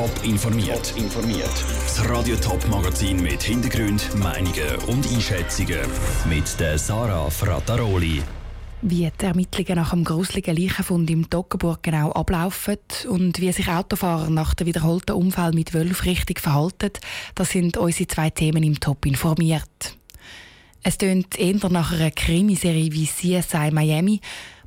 Top informiert. informiert. Das Radio Top Magazin mit Hintergrund, Meinungen und Einschätzungen mit der Sarah Frataroli. Wie die Ermittlungen nach dem gruseligen Leichenfund im Toggenburg genau ablaufen und wie sich Autofahrer nach dem wiederholten Unfall mit Wölfen richtig verhalten, das sind unsere zwei Themen im Top informiert. Es tönt eher nach einer Krimiserie wie CSI Miami,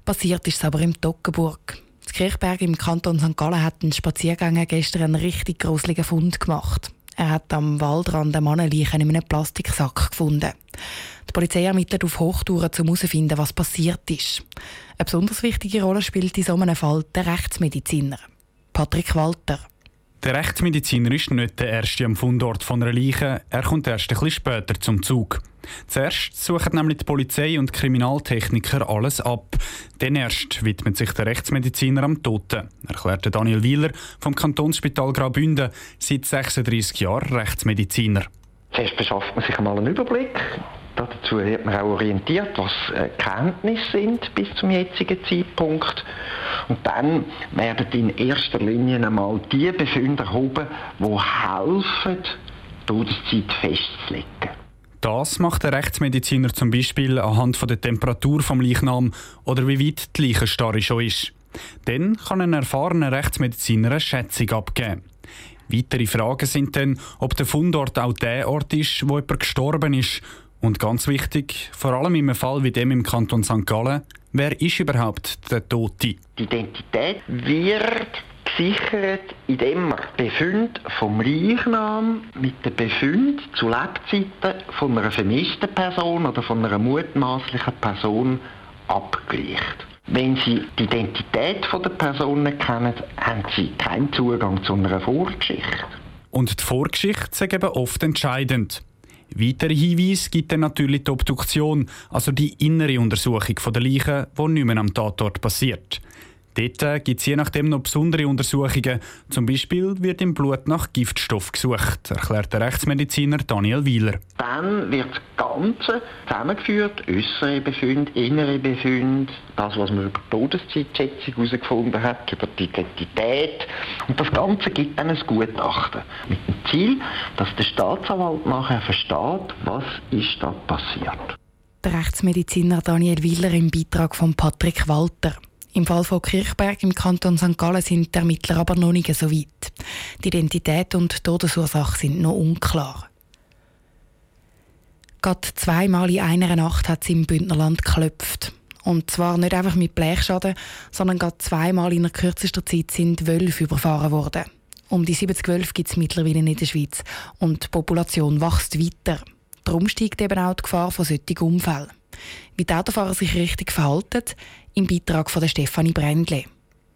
passiert ist es aber im Toggenburg. Kirchberg im Kanton St. Gallen hat einen Spaziergänger gestern einen richtig gruseligen Fund gemacht. Er hat am Waldrand eine Mannenleiche in einem Plastiksack gefunden. Die Polizei ermittelt auf Hochtouren, um herauszufinden, was passiert ist. Eine besonders wichtige Rolle spielt in so einem Fall der Rechtsmediziner. Patrick Walter. Der Rechtsmediziner ist nicht der Erste am Fundort von einer Leiche, er kommt erst ein bisschen später zum Zug. Zuerst suchen nämlich die Polizei und Kriminaltechniker alles ab. Dann erst widmet sich der Rechtsmediziner am Toten, erklärte Daniel Wieler vom Kantonsspital Graubünden, seit 36 Jahren Rechtsmediziner. Zuerst beschafft man sich einmal einen Überblick. Dazu wird man auch orientiert, was äh, Kenntnisse sind bis zum jetzigen Zeitpunkt. Und dann werden in erster Linie einmal die Befunde erhoben, die helfen, die Todeszeit festzulegen. Das macht der Rechtsmediziner zum Beispiel anhand der Temperatur vom Leichnam oder wie weit die Leichenstarre schon ist. Dann kann ein erfahrener Rechtsmediziner eine Schätzung abgeben. Weitere Fragen sind dann, ob der Fundort auch der Ort ist, wo jemand gestorben ist. Und ganz wichtig, vor allem im Fall wie dem im Kanton St. Gallen, wer ist überhaupt der Tote? Die Identität wird gesichert, indem man Befund vom Leichnam mit den Befund zu Lebzeiten von einer vermissten Person oder von einer mutmaßlichen Person abgleicht. Wenn Sie die Identität der Person nicht kennen, haben Sie keinen Zugang zu einer Vorgeschichte. Und die Vorgeschichte ist eben oft entscheidend. Weitere Hinweise gibt dann natürlich die Obduktion, also die innere Untersuchung der Leichen, die nicht mehr am Tatort passiert. Dort äh, gibt es je nachdem noch besondere Untersuchungen. Zum Beispiel wird im Blut nach Giftstoff gesucht, erklärt der Rechtsmediziner Daniel Wieler. Dann wird das Ganze zusammengeführt, äußere Befunde, innere Befunde, das, was man über die Todeszeitschätzung herausgefunden hat, über die Identität. Und das Ganze gibt dann ein Gutachten. Mit dem Ziel, dass der Staatsanwalt nachher versteht, was ist da passiert. Der Rechtsmediziner Daniel Wieler im Beitrag von Patrick Walter. Im Fall von Kirchberg im Kanton St. Gallen sind die Ermittler aber noch nicht so weit. Die Identität und Todesursache sind noch unklar. Gerade zweimal in einer Nacht hat es im Bündnerland geklopft. Und zwar nicht einfach mit Blechschaden, sondern gerade zweimal in der kürzesten Zeit sind Wölfe überfahren worden. Um die 70 Wölfe gibt es mittlerweile in der Schweiz und die Population wächst weiter. Darum steigt eben auch die Gefahr von solchen Unfällen. Wie die Autofahrer sich richtig verhalten, im Beitrag von Stefanie Brändle.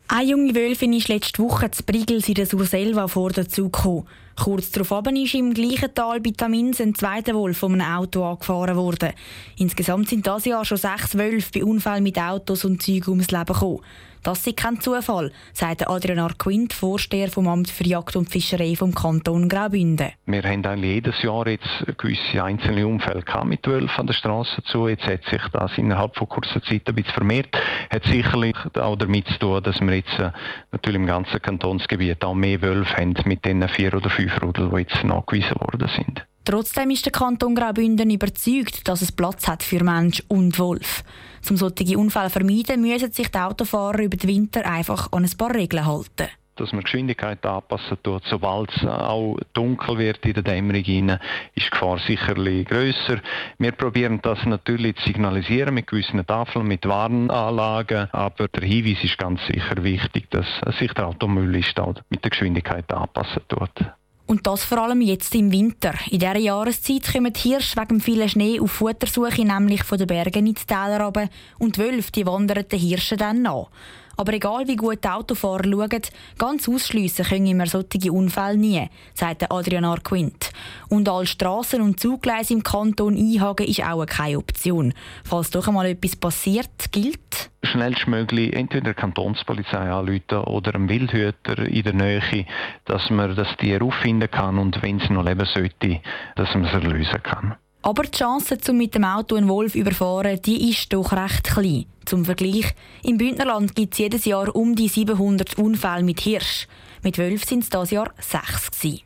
Eine junge Wölfin ist letzte Woche zu Brigels in der Surselva vor der Zug gekommen. Kurz darauf ist im gleichen Tal bei Tamins ein zweiter Wolf von einem Auto angefahren worden. Insgesamt sind das Jahr schon sechs Wölfe bei Unfällen mit Autos und Zügen ums Leben gekommen. Das ist kein Zufall, sagt Adrian Arquint, Vorsteher vom Amt für Jagd und Fischerei vom Kanton Graubünden. Wir haben eigentlich jedes Jahr jetzt gewisse einzelne Unfälle mit Wölfen an der Straße zu. Jetzt hat sich das innerhalb von kurzer Zeit ein bisschen vermehrt. Hat sicherlich auch damit zu tun, dass wir jetzt äh, natürlich im ganzen Kantonsgebiet auch mehr Wölfe haben mit den vier oder fünf Rudel, die jetzt nachgewiesen worden sind. Trotzdem ist der Kanton Graubünden überzeugt, dass es Platz hat für Mensch und Wolf. Um solche Unfälle zu vermeiden, müssen sich die Autofahrer über den Winter einfach an ein paar Regeln halten dass man Geschwindigkeit anpassen tut. Sobald es auch dunkel wird in der Dämmerung ist die Gefahr sicherlich grösser. Wir probieren das natürlich zu signalisieren mit gewissen Tafeln, mit Warnanlagen, aber der Hinweis ist ganz sicher wichtig, dass sich der Automüllist mit der Geschwindigkeit anpassen tut. Und das vor allem jetzt im Winter. In dieser Jahreszeit kommen die Hirsche wegen vielen Schnee auf Futtersuche, nämlich von den Bergen in die Täler runter, und die Wölfe die wandern den Hirschen dann nach. Aber egal wie gut die Autofahrer schauen, ganz ausschliessen können wir solche Unfälle nie, sagt Adrian Arquint. Und alle Strassen und Zugleise im Kanton einhaken ist auch keine Option. Falls doch einmal etwas passiert, gilt schnellstmöglich entweder der Kantonspolizei anrufen oder einem Wildhüter in der Nähe, dass man das Tier auffinden kann und wenn es noch leben sollte, dass man es erlösen kann. Aber die Chance, um mit dem Auto einen Wolf zu überfahren, die ist doch recht klein. Zum Vergleich, im Bündnerland gibt es jedes Jahr um die 700 Unfälle mit Hirsch. Mit Wölfen sind es dieses Jahr sechs. Gewesen.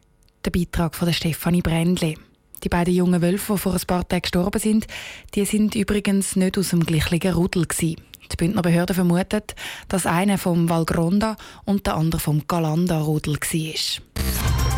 Der Beitrag von Stefanie Brändli. Die beiden jungen Wölfe, die vor ein paar Tagen gestorben sind, die sind übrigens nicht aus dem gleichen Rudel. Gewesen. Die Bündner Behörde vermutet, dass einer vom Valgronda und der andere vom Galanda-Rudel war.